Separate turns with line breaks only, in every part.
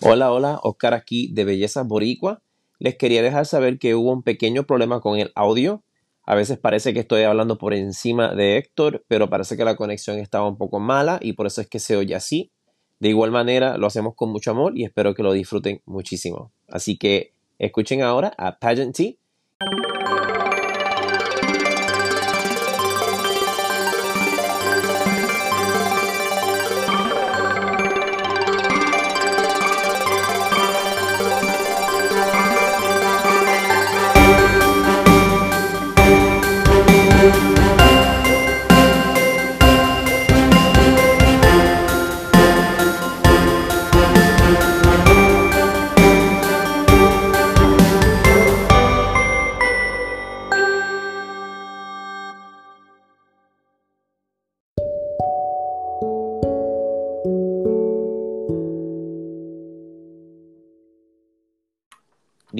Hola, hola, Oscar aquí de Belleza Boricua. Les quería dejar saber que hubo un pequeño problema con el audio. A veces parece que estoy hablando por encima de Héctor, pero parece que la conexión estaba un poco mala y por eso es que se oye así. De igual manera, lo hacemos con mucho amor y espero que lo disfruten muchísimo. Así que escuchen ahora a Pageant T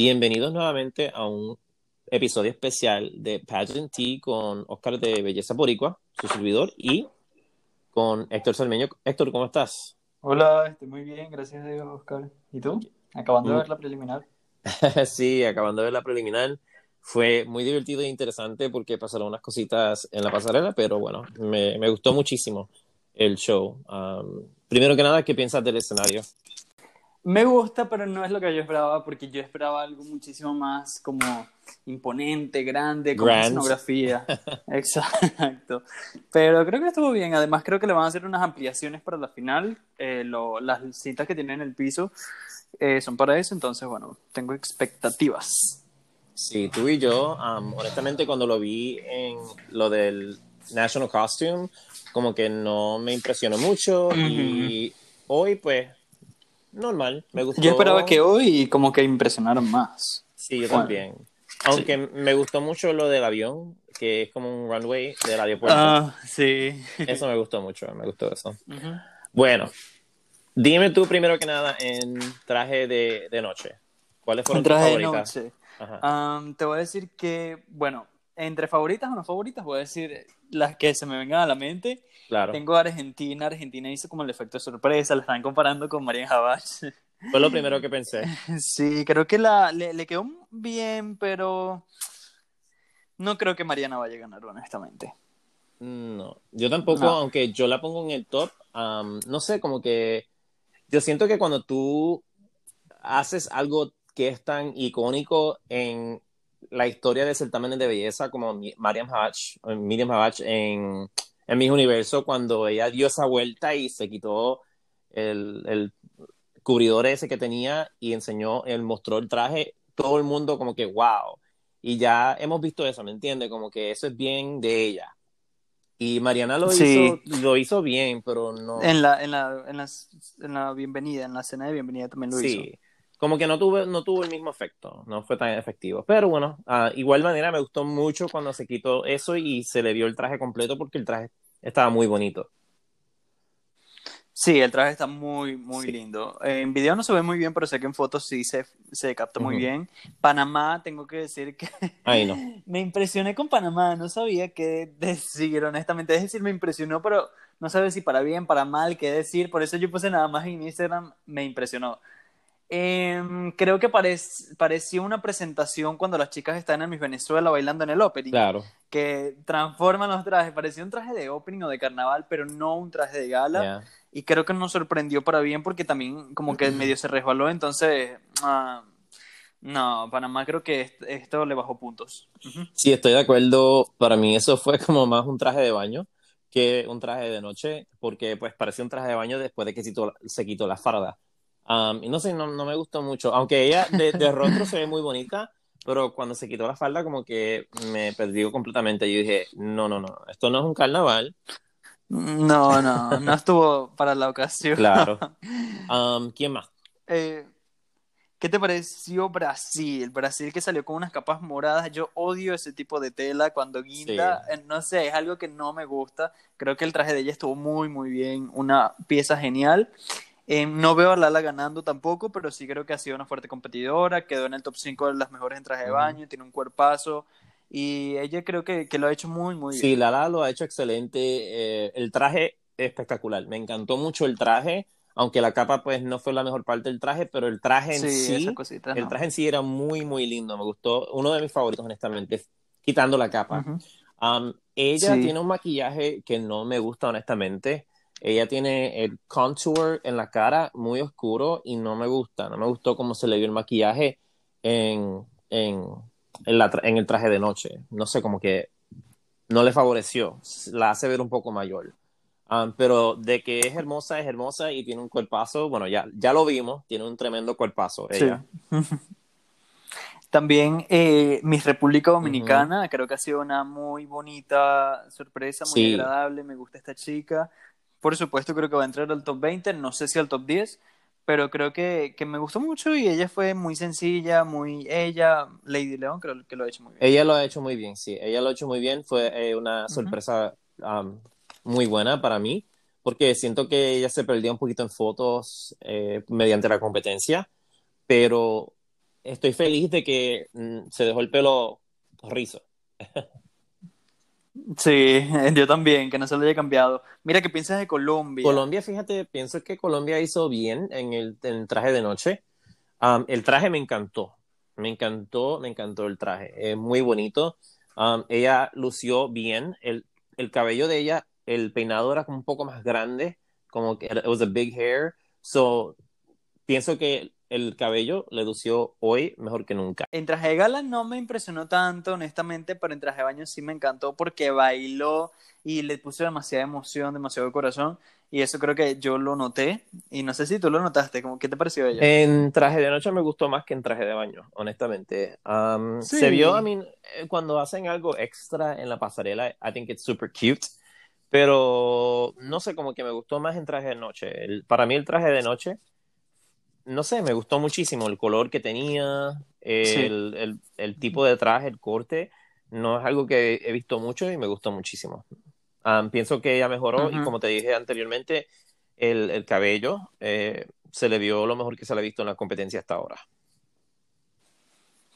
Bienvenidos nuevamente a un episodio especial de Pageant T con Oscar de Belleza Boricua, su servidor, y con Héctor Salmeño. Héctor, ¿cómo estás?
Hola, estoy muy bien, gracias a Dios, Oscar. ¿Y tú? Acabando de
Mm.
ver la preliminar.
sí, acabando de ver la preliminar. Fue muy divertido e interesante porque pasaron unas cositas en la pasarela, pero bueno, me, me gustó muchísimo el show. Um, primero que nada, ¿qué piensas del escenario?
Me gusta, pero no es lo que yo esperaba, porque yo esperaba algo muchísimo más como imponente, grande, con
Grand.
escenografía. Exacto. Pero creo que estuvo bien. Además, creo que le van a hacer unas ampliaciones para la final. Eh, lo- las citas que tienen en el piso eh, son para eso, entonces, bueno, tengo expectativas.
Sí, tú y yo, um, honestamente, cuando lo vi en lo del National Costume, como que no me impresionó mucho y hoy, pues, normal, me gustó.
Yo esperaba que hoy como que impresionaran más.
Sí, yo
Bueno.
también. Aunque me gustó mucho lo del avión, que es como un runway del aeropuerto.
Ah, sí.
Eso me gustó mucho, me gustó eso.
Ujú.
Bueno, dime tú primero que nada en traje de, de noche. ¿Cuáles fueron tus
de
favoritas?
noche.
Ajá.
Am, te voy a decir que, bueno, entre favoritas o no favoritas, voy a decir las que se me vengan a la mente.
Claro.
Tengo Argentina. Argentina hizo como el efecto de sorpresa. La están comparando con Marian Jabach.
Fue lo primero que pensé.
Sí, creo que la, le, le quedó bien, pero no creo que Mariana vaya a ganar, honestamente.
No, yo tampoco,
No.
aunque yo la pongo en el top, no sé, como que yo siento que cuando tú haces algo que es tan icónico en la historia de certámenes de belleza como Mariam Habach, eh, Miriam Habach en, en Miss Universo, cuando ella dio esa vuelta y se quitó el, el cubridor ese que tenía y enseñó, él mostró el traje, todo el mundo como que wow. Y ya hemos visto eso, ¿me entiendes? Como que eso es bien de ella. Y Mariana lo,
Sí.
hizo, lo hizo bien, pero no.
En la, en la, en las- en la bienvenida, en la cena de bienvenida también lo hizo.
Sí, como que no tuvo, no tuvo el mismo efecto, no fue tan efectivo. Pero bueno, ah, igual manera me gustó mucho cuando se quitó eso y se le vio el traje completo porque el traje estaba muy bonito.
Sí, el traje está muy, muy
Sí.
lindo. En video no se ve muy bien, pero sé que en fotos sí se, se capta muy bien. Panamá, tengo que decir que
Ay, no.
me impresioné con Panamá, no sabía qué decir, honestamente. Es decir, me impresionó, pero no sabía si para bien, para mal, qué decir. Por eso yo puse nada más en Instagram, me impresionó. Em, creo que parec- pareció una presentación cuando las chicas están en Miss Venezuela bailando en el opening
Claro.
que transforman los trajes. Parecía un traje de opening o de carnaval, pero no un traje de gala.
ya.
Y creo que nos sorprendió para bien porque también como que medio se resbaló. Entonces, ah, no, Panamá creo que est- esto le bajó puntos. Ujú.
Sí, estoy de acuerdo. Para mí eso fue como más un traje de baño que un traje de noche, porque pues parecía un traje de baño después de que se quitó, se quitó la farda. Um, y no sé, no, no me gustó mucho. Aunque ella de, de rostro se ve muy bonita, pero cuando se quitó la falda como que me perdió completamente. Yo dije, no, no, no, esto no es un carnaval.
No, no, no estuvo para la ocasión.
Claro. Um, ¿Quién más?
Eh, ¿Qué te pareció Brasil? Brasil que salió con unas capas moradas. Yo odio ese tipo de tela cuando guinda. Eh, No sé, es algo que no me gusta. Creo que el traje de ella estuvo muy, muy bien. Una pieza genial. Eh, no veo a Lala ganando tampoco, pero sí creo que ha sido una fuerte competidora. Quedó en el top 5 de las mejores en traje de baño. Tiene un cuerpazo. Y ella creo que, que lo ha hecho muy, muy bien.
Sí, Lala lo ha hecho excelente. eh, el traje espectacular. Me encantó mucho el traje. aunque la capa pues no fue la mejor parte del traje, pero el traje en sí, el traje en sí era muy, muy lindo, me gustó, uno de mis favoritos honestamente, quitando la capa. Um, ella tiene un maquillaje que no me gusta honestamente, ella tiene el contour en la cara muy oscuro y no me gusta, no me gustó cómo se le vio el maquillaje en, en, en el traje de noche, no sé, como que no le favoreció, la hace ver un poco mayor. Um, pero de que es hermosa, es hermosa y tiene un cuerpazo, bueno, ya, ya lo vimos, tiene un tremendo cuerpazo ella.
También eh, Miss República Dominicana, creo que ha sido una muy bonita sorpresa, muy agradable, me gusta esta chica. Por supuesto, creo que va a entrar al top 20, no sé si al top 10, pero creo que, que, me gustó mucho y ella fue muy sencilla, muy ella, Lady León creo que lo ha hecho muy bien.
Ella lo ha hecho muy bien, sí, ella lo ha hecho muy bien, fue eh, una sorpresa um, muy buena para mí, porque siento que ella se perdió un poquito en fotos eh, mediante la competencia, pero estoy feliz de que mm, se dejó el pelo rizo.
Sí, yo también, que no se lo haya cambiado. Mira, ¿qué piensas de Colombia?
Colombia, fíjate, pienso que Colombia hizo bien en el, traje de noche. el traje me encantó, me encantó, me encantó el traje, es muy bonito. ella lució bien, el, el cabello de ella el peinado era como un poco más grande, como que it was a big hair. So, pienso que el cabello le lució hoy mejor que nunca.
En traje de gala no me impresionó tanto, honestamente, pero en traje de baño sí me encantó porque bailó y le puso demasiada emoción, demasiado corazón. Y eso creo que yo lo noté. Y no sé si tú lo notaste. ¿Qué te pareció ella?
En traje de noche me gustó más que en traje de baño, honestamente. Um, se vio, a mí, eh, cuando hacen algo extra en la pasarela, I think it's super cute. Pero no sé, como que me gustó más en traje de noche. para mí el traje de noche, no sé, me gustó muchísimo el color que tenía, el, tipo de traje, el corte. No es algo que he visto mucho y me gustó muchísimo. pienso que ella mejoró y como te dije anteriormente, el, cabello eh, se le vio lo mejor que se le ha visto en la competencia hasta ahora.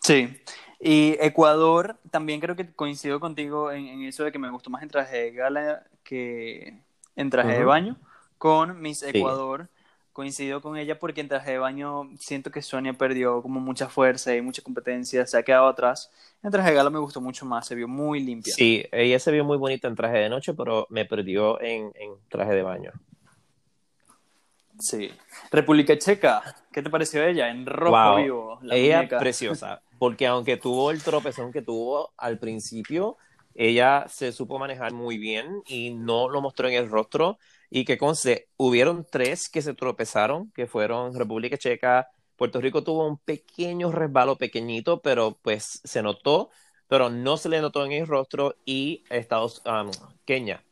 Sí, y Ecuador, también creo que coincido contigo en, eso de que me gustó más en traje de gala que en traje de baño. Con Miss Ecuador, coincido con ella porque en traje de baño siento que Sonia perdió como mucha fuerza y mucha competencia, se ha quedado atrás. En traje de gala me gustó mucho más, se vio muy limpia.
Sí, ella se vio muy bonita en traje de noche, pero me perdió en, en traje de baño.
Sí. República Checa, ¿qué te pareció ella? En rojo vivo.
La ella preciosa, porque aunque tuvo el tropezón que tuvo al principio, ella se supo manejar muy bien y no lo mostró en el rostro. Y que conste, hubieron tres que se tropezaron, que fueron República Checa, Puerto Rico tuvo un pequeño resbalo pequeñito, pero pues se notó, pero no se le notó en el rostro y Estados um, Kenia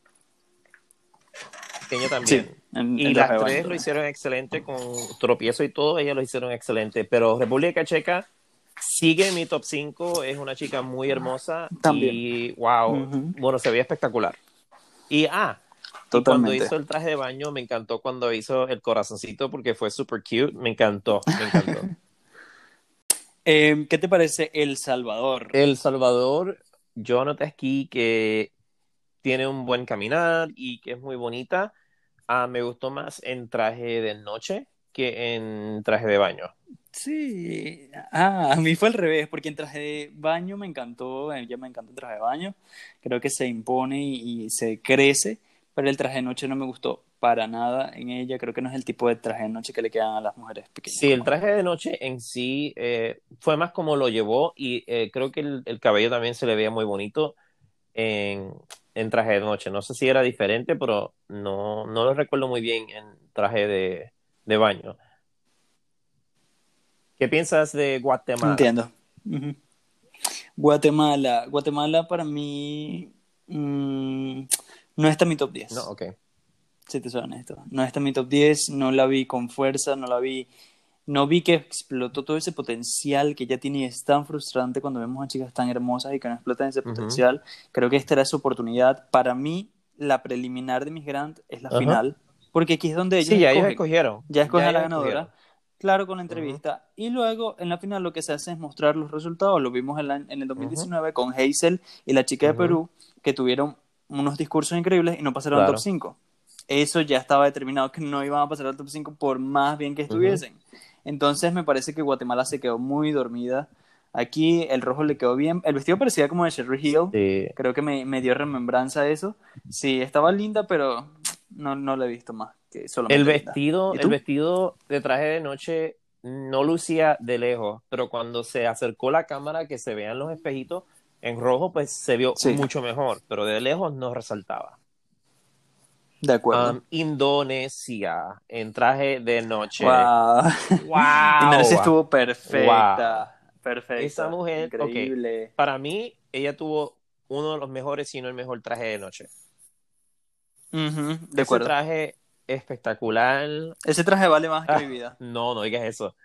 también. y las tres lo hicieron excelente con tropiezo y todo, ellas lo hicieron excelente. Pero República Checa sigue en mi top 5, es una chica muy hermosa también. y wow, bueno, se veía espectacular. Y ah, cuando hizo el traje de baño, me encantó cuando hizo el corazoncito porque fue super cute, me encantó, me encantó.
Em, ¿Qué te parece El Salvador?
El Salvador, yo noté aquí que tiene un buen caminar y que es muy bonita. Ah, me gustó más en traje de noche que en traje de baño.
Sí, ah, a mí fue al revés, porque en traje de baño me encantó, ya me encantó el traje de baño, creo que se impone y, se crece, pero el traje de noche no me gustó para nada en ella, creo que no es el tipo de traje de noche que le quedan a las mujeres pequeñas.
Sí, el traje de noche en sí eh, fue más como lo llevó y eh, creo que el, el, cabello también se le veía muy bonito en, en traje de noche. No sé si era diferente, pero no, no lo recuerdo muy bien en traje de, de baño. ¿Qué piensas de Guatemala?
Entiendo. Guatemala. Guatemala para mí mm, no está en mi top 10.
No, ok.
Si te soy honesto. No está en mi top 10, no la vi con fuerza, no la vi no vi que explotó todo ese potencial que ya tiene y es tan frustrante cuando vemos a chicas tan hermosas y que no explotan ese potencial. Creo que esta era su oportunidad. Para mí, la preliminar de Miss Grant es la final, porque aquí es donde ellos,
sí, ya ellos escogieron.
Ya escogen a la ganadora. Claro, con la entrevista. Y luego, en la final, lo que se hace es mostrar los resultados. Lo vimos en, en el 2019 con Hazel y la chica de Perú, que tuvieron unos discursos increíbles y no pasaron al top 5. eso ya estaba determinado que no iban a pasar al top 5 por más bien que estuviesen. Entonces me parece que Guatemala se quedó muy dormida. Aquí el rojo le quedó bien. El vestido parecía como de Sherry Hill. Creo que me, me, dio remembranza eso. Sí, estaba linda, pero no, no la he visto más. Que
el vestido, el vestido de traje de noche no lucía de lejos, pero cuando se acercó la cámara que se vean los espejitos en rojo, pues se vio mucho mejor, pero de lejos no resaltaba.
De acuerdo.
Um, Indonesia, en traje de noche.
Wow. wow. Indonesia estuvo perfecta. Perfecta.
Esa mujer, increíble. para mí, ella tuvo uno de los mejores, si no el mejor traje de noche.
de Ese acuerdo.
traje espectacular.
Ese traje vale más que mi vida.
No, no digas eso.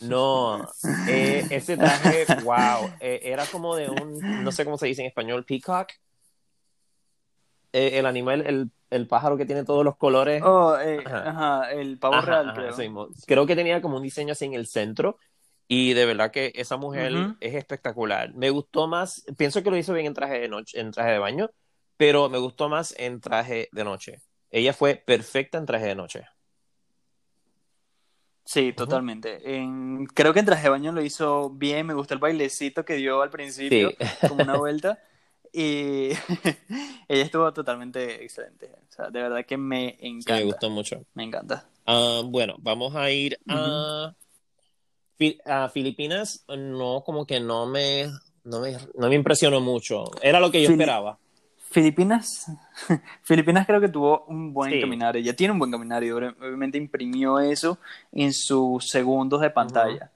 No, eh, ese traje, wow, eh, era como de un, no sé cómo se dice en español, peacock. Eh, el animal, el, el, pájaro que tiene todos los colores.
Oh, ajá. el pavo real, creo.
creo que tenía como un diseño así en el centro. Y de verdad que esa mujer es espectacular. Me gustó más, pienso que lo hizo bien en traje de noche, en traje de baño, pero me gustó más en traje de noche. Ella fue perfecta en traje de noche.
Sí, totalmente. creo que en traje de baño lo hizo bien. Me gustó el bailecito que dio al principio, como una vuelta. Y ella estuvo totalmente excelente. O sea, de verdad que me encanta.
me gustó mucho.
Me encanta.
Ah, bueno, vamos a ir a, a Filipinas. No, como que no me, no me, no me impresionó mucho. Era lo que yo esperaba.
Filipinas, Filipinas creo que tuvo un buen caminario, ya tiene un buen caminario, obviamente imprimió eso en sus segundos de pantalla.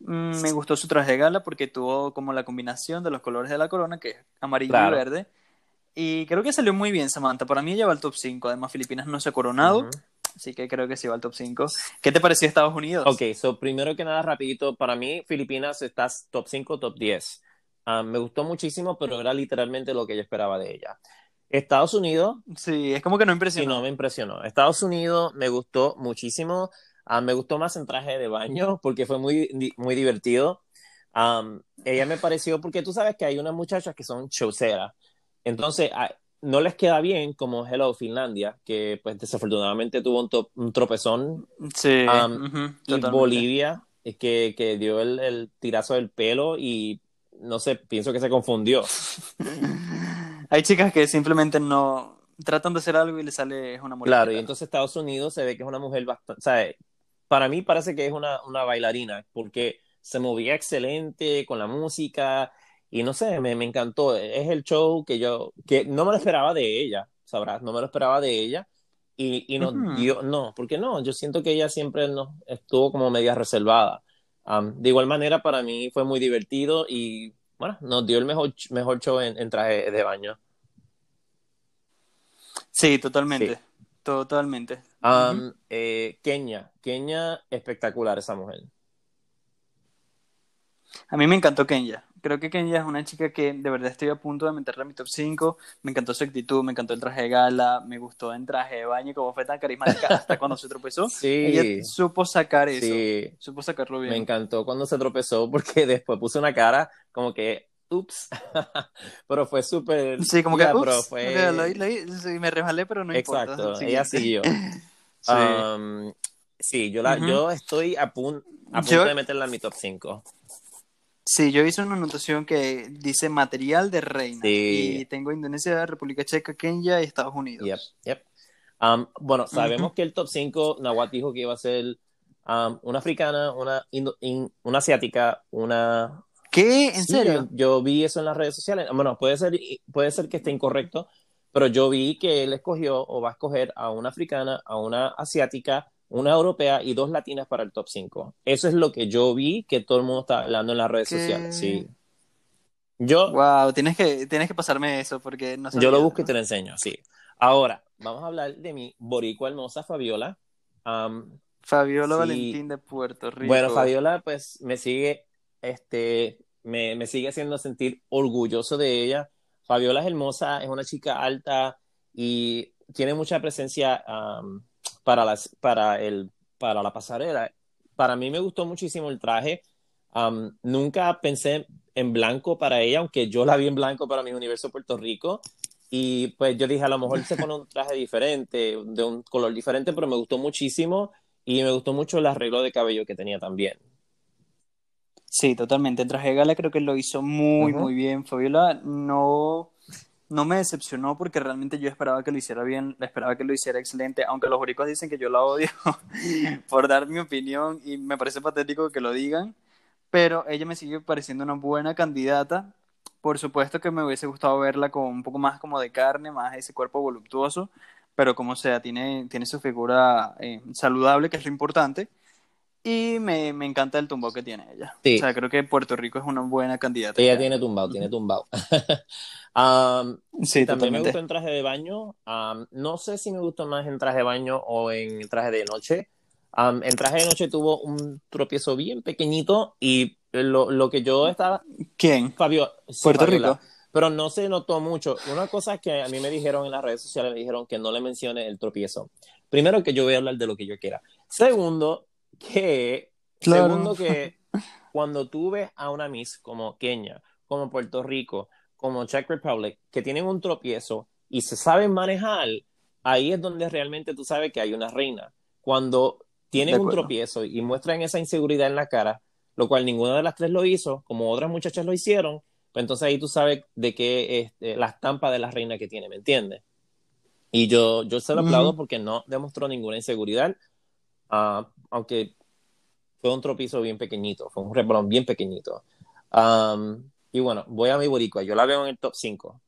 Mm, me gustó su traje de gala porque tuvo como la combinación de los colores de la corona, que es amarillo y verde. Y creo que salió muy bien Samantha. Para mí lleva el top 5. Además, Filipinas no se ha coronado. Así que creo que sí va al top 5. ¿Qué te pareció Estados Unidos?
Ok, so primero que nada, rapidito, para mí Filipinas está top 5, top 10. Ah, me gustó muchísimo, pero era literalmente lo que yo esperaba de ella. Estados Unidos.
Sí, es como que no impresionó.
Sí, no me impresionó. Estados Unidos me gustó muchísimo. Ah, me gustó más en traje de baño porque fue muy, muy divertido. ella me pareció, porque tú sabes que hay unas muchachas que son showceras. Entonces, no les queda bien como Hello Finlandia, que pues desafortunadamente tuvo un, un tropezón.
Sí.
y Bolivia, que, que dio el, el, tirazo del pelo y no sé, pienso que se confundió.
Hay chicas que simplemente no tratan de hacer algo y le sale una mujer.
Claro, y entonces Estados Unidos se ve que es una mujer bastante, para mí parece que es una, una bailarina, porque se movía excelente con la música y no sé, me, me, encantó. Es el show que yo, que no me lo esperaba de ella, sabrás, no me lo esperaba de ella y, y no dio, no, porque no, yo siento que ella siempre no, estuvo como media reservada de igual manera, para mí fue muy divertido y bueno, nos dio el mejor, mejor show en, traje de baño.
Sí, totalmente. Totalmente.
Eh, Kenia. Kenia, espectacular esa mujer.
A mí me encantó Kenya. Creo que Kenya es una chica que de verdad estoy a punto de meterla en mi top 5. Me encantó su actitud, me encantó el traje de gala, me gustó en traje de baño, como fue tan carismática hasta cuando se tropezó.
Sí.
Ella supo sacar eso. Sí. Supo sacarlo bien.
Me encantó cuando se tropezó porque después puso una cara como que ups, pero fue súper...
Sí, como que, ups, fue... me resbalé, pero no
importa.
Exacto,
ella siguió. sí. Um, sí, yo, la, yo estoy a, punto de meterla en mi top 5.
Sí, yo hice una anotación que dice material de reina. Y tengo Indonesia, República Checa, Kenia y Estados Unidos.
Yep, yep. Um, bueno, sabemos que el top 5, Nawat dijo que iba a ser um, una africana, una, una asiática, una...
¿Qué? ¿En serio?
Yo, vi eso en las redes sociales. Bueno, puede ser, puede ser que esté incorrecto, pero yo vi que él escogió o va a escoger a una africana, a una asiática, una europea y dos latinas para el top 5. Eso es lo que yo vi que todo el mundo está hablando en las redes sociales. Sí. Yo.
Wow, tienes que, tienes que pasarme eso porque no
Yo lo busco y te lo enseño, sí. Ahora, vamos a hablar de mi boricua hermosa Fabiola.
Fabiola Valentín de Puerto Rico.
Bueno, Fabiola, pues me sigue, este, me, me sigue haciendo sentir orgulloso de ella. Fabiola es hermosa, es una chica alta y tiene mucha presencia para, las, para, el, para la pasarela. Para mí me gustó muchísimo el traje. nunca pensé en blanco para ella, aunque yo la vi en blanco para mi universo Puerto Rico. y pues yo dije, a lo mejor se pone un traje diferente, de un color diferente, pero me gustó muchísimo y me gustó mucho el arreglo de cabello que tenía también.
Sí, totalmente. El traje de gala creo que lo hizo muy, muy bien. Fabiola no, no me decepcionó porque realmente yo esperaba que lo hiciera bien, esperaba que lo hiciera excelente, aunque los jurídicos dicen que yo la odio por dar mi opinión y me parece patético que lo digan, pero ella me sigue pareciendo una buena candidata por supuesto que me hubiese gustado verla con un poco más como de carne, más ese cuerpo voluptuoso, pero como sea, tiene, tiene su figura eh, saludable, que es lo importante. Y me, me, encanta el tumbao que tiene ella. O sea, creo que Puerto Rico es una buena candidata.
Ella tiene tumbao, tiene tumbao. um, sí, también me gustó en traje de baño. Um, no sé si me gustó más en traje de baño o en traje de noche. Um, en traje de noche tuvo un tropiezo bien pequeñito y lo, lo que yo estaba...
¿Quién?
Fabio.
Puerto Rico.
Pero no se notó mucho. Una cosa que a mí me dijeron en las redes sociales, me dijeron que no le mencione el tropiezo. Primero, que yo voy a hablar de lo que yo quiera. Segundo, que... Segundo, que cuando tú ves a una Miss como Kenia, como Puerto Rico, como Czech Republic, que tienen un tropiezo y se saben manejar, ahí es donde realmente tú sabes que hay una reina. Cuando tienen un tropiezo y muestran esa inseguridad en la cara, lo cual ninguna de las tres lo hizo, como otras muchachas lo hicieron, pues entonces ahí tú sabes de qué es la estampa de la reina que tiene, ¿me entiendes? Y yo, yo se lo aplaudo porque no demostró ninguna inseguridad, uh, aunque fue un tropiezo bien pequeñito, fue un rebalón bien pequeñito. Um, y bueno, voy a mi boricua, yo la veo en el top 5.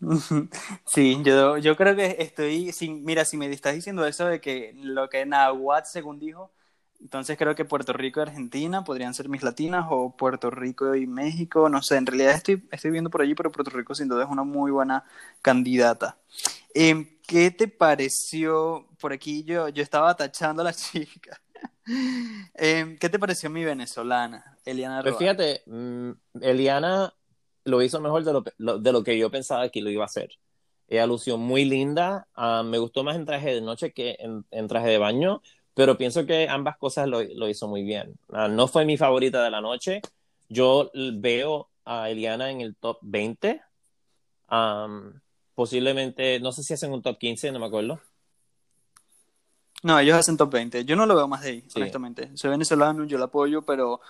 Sí, yo, yo creo que estoy, sin, mira, si me estás diciendo eso de que lo que Nahuatl, según dijo, entonces creo que Puerto Rico y Argentina podrían ser mis latinas o Puerto Rico y México, no sé, en realidad estoy, estoy viendo por allí, pero Puerto Rico sin duda es una muy buena candidata. Em, ¿Qué te pareció? Por aquí yo, yo estaba tachando a la chica. Em, ¿Qué te pareció mi venezolana, Eliana
Pues fíjate, mm, Eliana lo hizo mejor de lo, de lo que yo pensaba que lo iba a hacer. Ella lució muy linda, ah, me gustó más en traje de noche que en traje de baño, pero pienso que ambas cosas lo, lo hizo muy bien. Uh, no fue mi favorita de la noche. Yo veo a Eliana en el top 20. Um, posiblemente, no sé si hacen un top 15, no me acuerdo.
No, ellos hacen top 20. Yo no lo veo más de ahí, honestamente. Soy venezolano, yo la apoyo, pero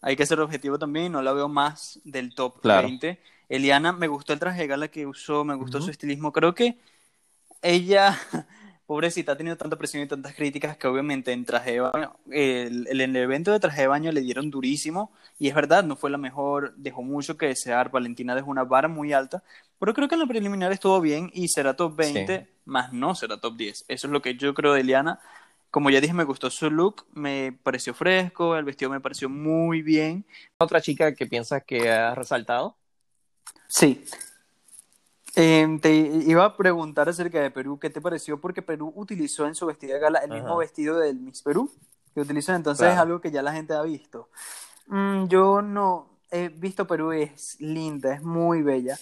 hay que ser objetivo también. No la veo más del top 20. Eliana, me gustó el traje de gala que usó, me gustó su estilismo. Creo que ella pobrecita ha tenido tanta presión y tantas críticas que obviamente en traje de baño, el, el, evento de traje de baño le dieron durísimo y es verdad, no fue la mejor, dejó mucho que desear, Valentina dejó una vara muy alta, pero creo que en la preliminar estuvo bien y será top 20, más no será top 10. Eso es lo que yo creo de Eliana. Como ya dije, me gustó su look, me pareció fresco, el vestido me pareció muy bien.
¿Otra chica que piensas que ha resaltado?
Sí, Em, te iba a preguntar acerca de Perú, ¿qué te pareció? Porque Perú utilizó en su vestida de gala el mismo vestido del Miss Perú que utilizó, entonces es algo que ya la gente ha visto. Mm, yo no he visto Perú, es linda, es muy bella,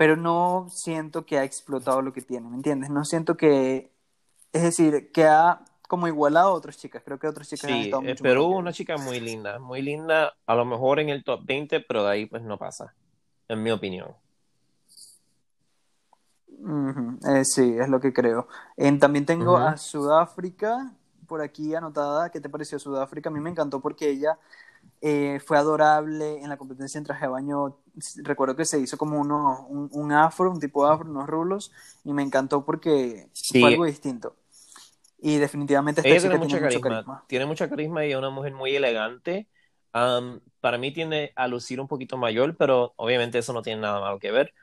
pero no siento que ha explotado lo que tiene, ¿me entiendes? No siento que, es decir, que ha como igualado a otras chicas, creo que otras chicas
han estado eh, mucho Perú una chica muy linda, muy linda, a lo mejor en el top 20, pero de ahí pues no pasa, en mi opinión.
Eh, sí, es lo que creo. también tengo a Sudáfrica por aquí anotada. ¿Qué te pareció Sudáfrica? A mí me encantó porque ella eh, fue adorable en la competencia en traje de baño. Recuerdo que se hizo como uno, un, afro, un tipo de afro, unos rulos, y me encantó porque fue algo distinto. Y definitivamente
ella tiene, mucho, carisma. Tiene mucho carisma y es una mujer muy elegante. para mí tiene a lucir un poquito mayor, pero obviamente eso no tiene nada malo que ver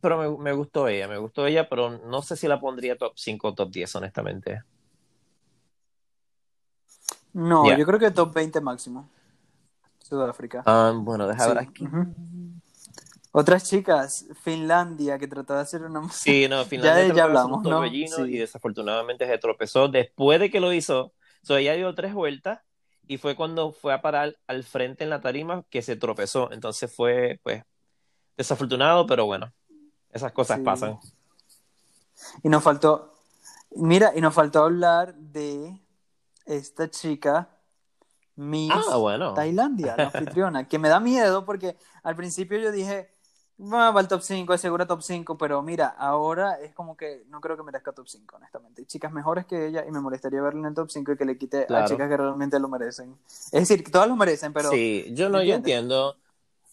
pero me, me, gustó ella, me gustó ella, pero no sé si la pondría top 5 o top 10, honestamente.
No, yo creo que top 20 máximo. Sudáfrica.
Ah, bueno, deja ver aquí.
Otras chicas, Finlandia, que trató de hacer una
Sí, no, Finlandia ya, ya hablamos, ¿no? y desafortunadamente se tropezó después de que lo hizo. So, ella dio tres vueltas y fue cuando fue a parar al frente en la tarima que se tropezó. Entonces fue, pues, desafortunado, pero bueno. Esas cosas pasan.
Y nos faltó, mira, y nos faltó hablar de esta chica, Miss
ah, bueno.
Tailandia, la anfitriona, que me da miedo porque al principio yo dije, Va, al top 5, es seguro top 5, pero mira, ahora es como que no creo que merezca top 5, honestamente. Hay chicas mejores que ella y me molestaría verla en el top 5 y que le quite a chicas que realmente lo merecen. Es decir, que todas lo merecen, pero...
Sí, yo no, yo entiendo.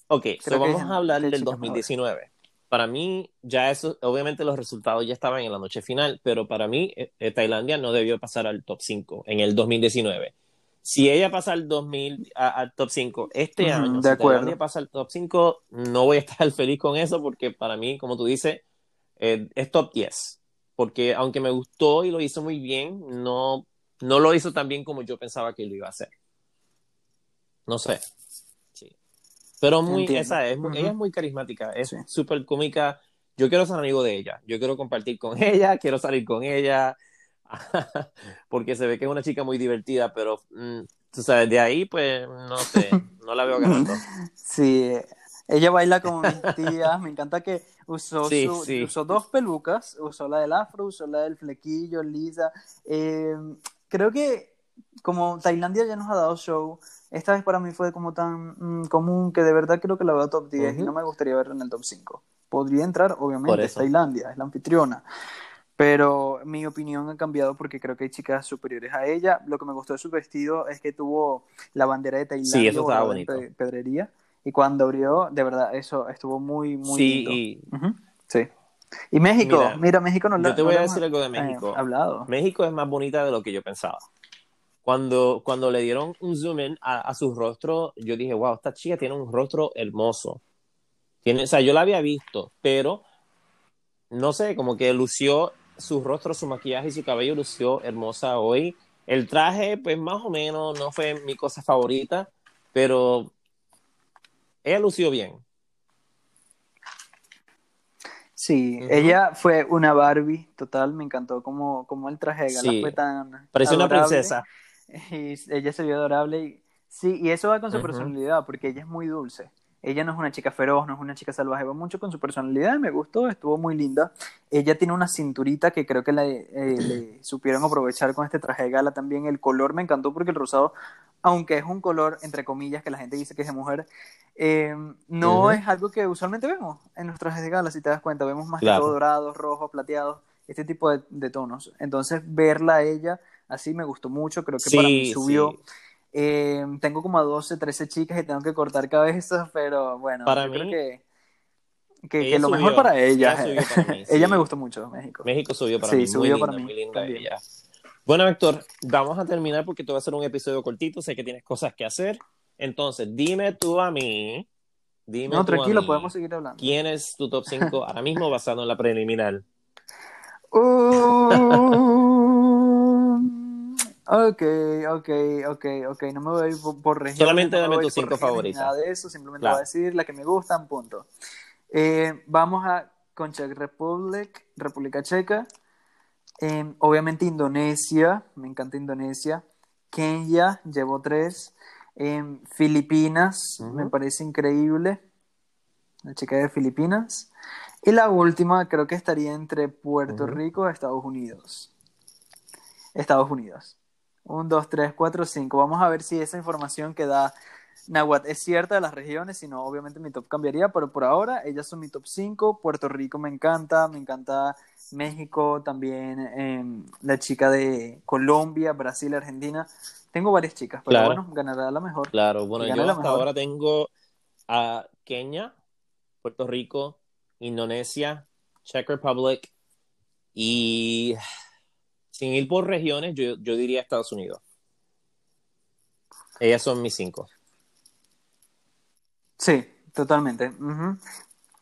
Ok, so vamos a hablar del 2019. Para mí, ya eso, obviamente los resultados ya estaban en la noche final, pero para mí, eh, eh, Tailandia no debió pasar al top 5 en el 2019 si ella pasa al 2000, al top 5 este año, de si acuerdo. pasa al top 5, no voy a estar feliz con eso porque para mí, como tú dices, eh, es top 10. Porque aunque me gustó y lo hizo muy bien, no, no lo hizo tan bien como yo pensaba que lo iba a hacer. No sé. Sí. Pero muy, esa es, ella es muy carismática, es súper cómica. Yo quiero ser amigo de ella, yo quiero compartir con ella, quiero salir con ella. porque se ve que es una chica muy divertida, pero mm, tú sabes, de ahí pues no sé, no la veo ganando.
Sí, ella baila como mis tías, me encanta que usó, usó dos pelucas, usó la del afro, usó la del flequillo, lisa. Em, creo que como Tailandia ya nos ha dado show, esta vez para mí fue como tan mm, común que de verdad creo que la veo top 10 y no me gustaría verla en el top 5. Podría entrar, obviamente, es Tailandia, es la anfitriona. Pero mi opinión ha cambiado porque creo que hay chicas superiores a ella. Lo que me gustó de su vestido es que tuvo la bandera de Tailandia
sí, eso estaba bonito.
pedrería. Y cuando abrió, de verdad, eso estuvo muy, muy
sí, Y...
Sí. Y México, mira, México no
Yo te voy a decir algo de México.
hablado.
México es más bonita de lo que yo pensaba. Cuando, cuando le dieron un zoom in a, su rostro, yo dije, wow, esta chica tiene un rostro hermoso. Tiene, o sea, yo la había visto, pero no sé, como que lució su rostro, su maquillaje y su cabello lució hermosa hoy. El traje, pues más o menos, no fue mi cosa favorita, pero ella lució bien.
Sí, ella fue una Barbie total, me encantó como, como el traje de gala fue tan.
Pareció una princesa.
Y ella se vio adorable. Y, sí, y eso va con su personalidad, porque ella es muy dulce. Ella no es una chica feroz, no es una chica salvaje, va mucho con su personalidad, me gustó, estuvo muy linda. Ella tiene una cinturita que creo que le, eh, supieron aprovechar con este traje de gala también. El color me encantó porque el rosado, aunque es un color, entre comillas, que la gente dice que es de mujer, eh, no es algo que usualmente vemos en los trajes de gala, si te das cuenta. Vemos más que todo dorados, rojos, plateados, este tipo de, tonos. Entonces, verla a ella así me gustó mucho, creo que para mí subió. Eh, tengo como a 12, 13 chicas y tengo que cortar cabezas, pero bueno,
para
yo creo que, que, lo mejor para ella. Ella, me gustó mucho, México.
México subió para mí. Subió muy para mí, muy linda ella. Bueno, Héctor, vamos a terminar porque te voy a hacer un episodio cortito. Sé que tienes cosas que hacer. Entonces, dime tú a mí. Dime
no, tranquilo, podemos seguir hablando.
¿Quién es tu top 5 ahora mismo basado en la preliminar? Uh,
Ok, ok, ok, ok. No me voy por, por región.
Solamente dame tus cinco favoritas.
Nada de eso, simplemente voy a decir la que me gustan, punto. Eh, vamos a con Czech Republic, República Checa. Em, obviamente Indonesia, me encanta Indonesia. Kenia, llevo tres. Em, Filipinas, me parece increíble. La chica de Filipinas. Y la última creo que estaría entre Puerto Rico y Estados Unidos. Estados Unidos. 1, 2, 3, 4, 5. Vamos a ver si esa información que da Nahuatl es cierta de las regiones, si no, obviamente mi top cambiaría, pero por ahora ellas son mi top 5. Puerto Rico me encanta, me encanta México, también em, la chica de Colombia, Brasil, Argentina. Tengo varias chicas, pero bueno, ganará la mejor.
Claro, bueno, yo hasta ahora tengo a Kenia, Puerto Rico, Indonesia, Czech Republic y sin ir por regiones, yo, yo diría Estados Unidos. Ellas son mis cinco.
Sí, totalmente.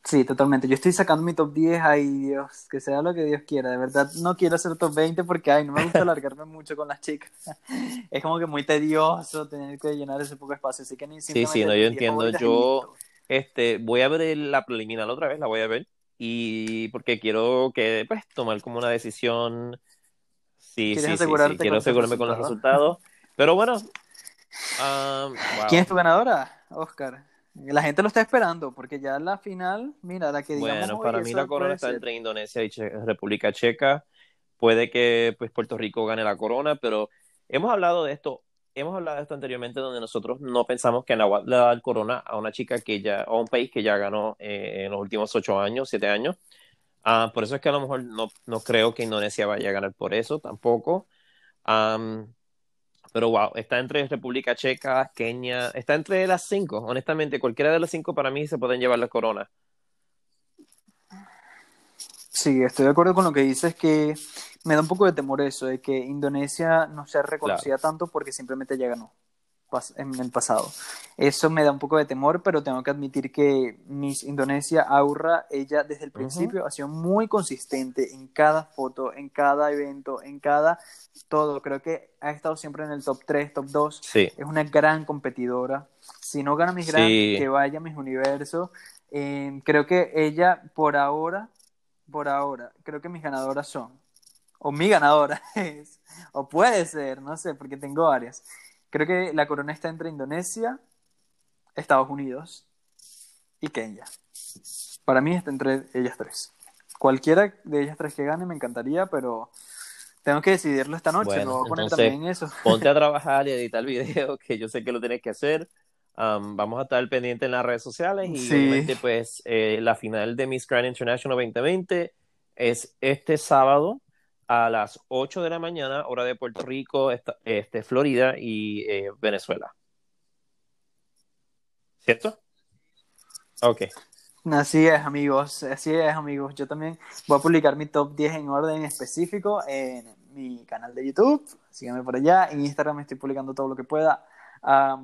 Sí, totalmente. Yo estoy sacando mi top 10, ay Dios, que sea lo que Dios quiera. De verdad, no quiero hacer top 20 porque, ay, no me gusta alargarme mucho con las chicas. es como que muy tedioso tener que llenar ese poco espacio, así que ni
Sí, sí, no, yo entiendo. Yo este, voy a ver la preliminar otra vez, la voy a ver. Y porque quiero que, pues, tomar como una decisión Sí, sí, sí, quiero asegurarme con los resultados. Pero bueno. Um,
¿Quién es tu ganadora, Oscar? La gente lo está esperando porque ya la final, mira, la que digamos
Bueno, para mí la corona está entre Indonesia y República Checa. Puede que pues Puerto Rico gane la corona, pero hemos hablado de esto hemos hablado de esto anteriormente, donde nosotros no pensamos que Nahuatl le da el corona a una chica que ya, o a un país que ya ganó eh, en los últimos ocho años, siete años. Uh, por eso es que a lo mejor no, no, creo que Indonesia vaya a ganar por eso tampoco. Um, pero wow, está entre República Checa, Kenia, está entre las cinco. Honestamente, cualquiera de las cinco para mí se pueden llevar la corona.
Sí, estoy de acuerdo con lo que dices, que me da un poco de temor eso, de que Indonesia no sea reconocida tanto porque simplemente ya ganó en el pasado. Eso me da un poco de temor, pero tengo que admitir que Miss Indonesia, Aura, ella desde el principio ha sido muy consistente en cada foto, en cada evento, en cada todo. Creo que ha estado siempre en el top 3, top 2.
Sí.
Es una gran competidora. Si no gana Miss Grand, que vaya a Miss Universo. Eh, creo que ella, por ahora, por ahora, creo que mis ganadoras son o mi ganadora es, o puede ser, no sé, porque tengo varias. Creo que la corona está entre Indonesia, Estados Unidos y Kenia. Para mí está entre ellas tres. Cualquiera de ellas tres que gane me encantaría, pero tengo que decidirlo esta noche. Bueno, voy a poner también eso.
Ponte a trabajar y editar el video, que yo sé que lo tienes que hacer. Um, vamos a estar pendientes en las redes sociales y obviamente pues eh, la final de Miss Grand International 2020 es este sábado a las 8 de la mañana, hora de Puerto Rico, este, Florida y eh, Venezuela. ¿Cierto? Ok.
Así es, amigos. Así es, amigos. Yo también voy a publicar mi top 10 en orden específico en mi canal de YouTube. Síganme por allá. En Instagram estoy publicando todo lo que pueda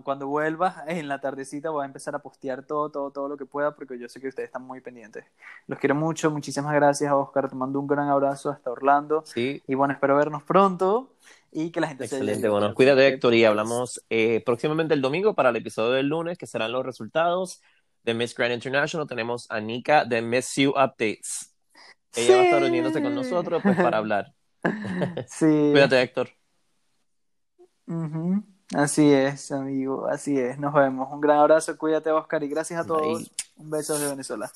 cuando vuelva en la tardecita voy a empezar a postear todo, todo, todo lo que pueda porque yo sé que ustedes están muy pendientes. Los quiero mucho, muchísimas gracias a Oscar, te mando un gran abrazo hasta Orlando.
Sí.
Y bueno, espero vernos pronto y que la gente
Excelente, bueno, cuídate Héctor y hablamos eh, próximamente el domingo para el episodio del lunes que serán los resultados de Miss Grand International. Tenemos a Nika de Miss You Updates. Ella va a estar uniéndose con nosotros pues para hablar.
sí.
Cuídate Héctor.
Así es, amigo, así es. Nos vemos. Un gran abrazo, cuídate, Oscar, y gracias a todos. Un beso desde Venezuela.